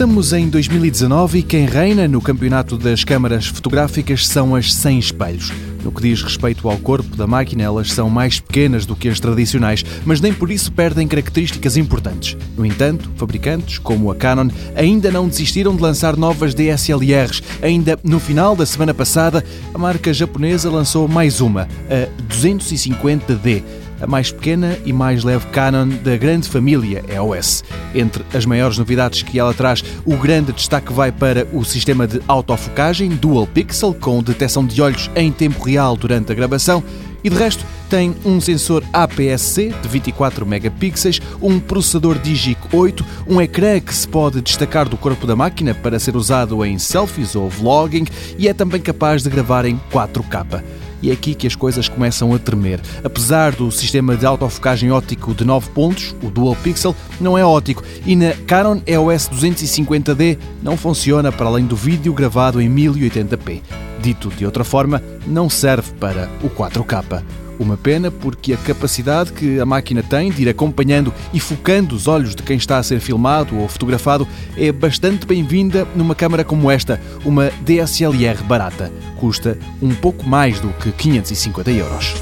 Estamos em 2019 e quem reina no campeonato das câmaras fotográficas são as 100 espelhos. No que diz respeito ao corpo da máquina, elas são mais pequenas do que as tradicionais, mas nem por isso perdem características importantes. No entanto, fabricantes, como a Canon, ainda não desistiram de lançar novas DSLRs. Ainda no final da semana passada, a marca japonesa lançou mais uma, a 250D a mais pequena e mais leve Canon da grande família EOS. Entre as maiores novidades que ela traz, o grande destaque vai para o sistema de autofocagem Dual Pixel, com detecção de olhos em tempo real durante a gravação, e de resto tem um sensor APS-C de 24 megapixels, um processador Digic 8, um ecrã que se pode destacar do corpo da máquina para ser usado em selfies ou vlogging e é também capaz de gravar em 4K e é aqui que as coisas começam a tremer. Apesar do sistema de autofocagem óptico de 9 pontos, o Dual Pixel, não é óptico e na Canon EOS 250D não funciona para além do vídeo gravado em 1080p. Dito de outra forma, não serve para o 4K. Uma pena porque a capacidade que a máquina tem de ir acompanhando e focando os olhos de quem está a ser filmado ou fotografado é bastante bem-vinda numa câmara como esta, uma DSLR barata. Custa um pouco mais do que 550 euros.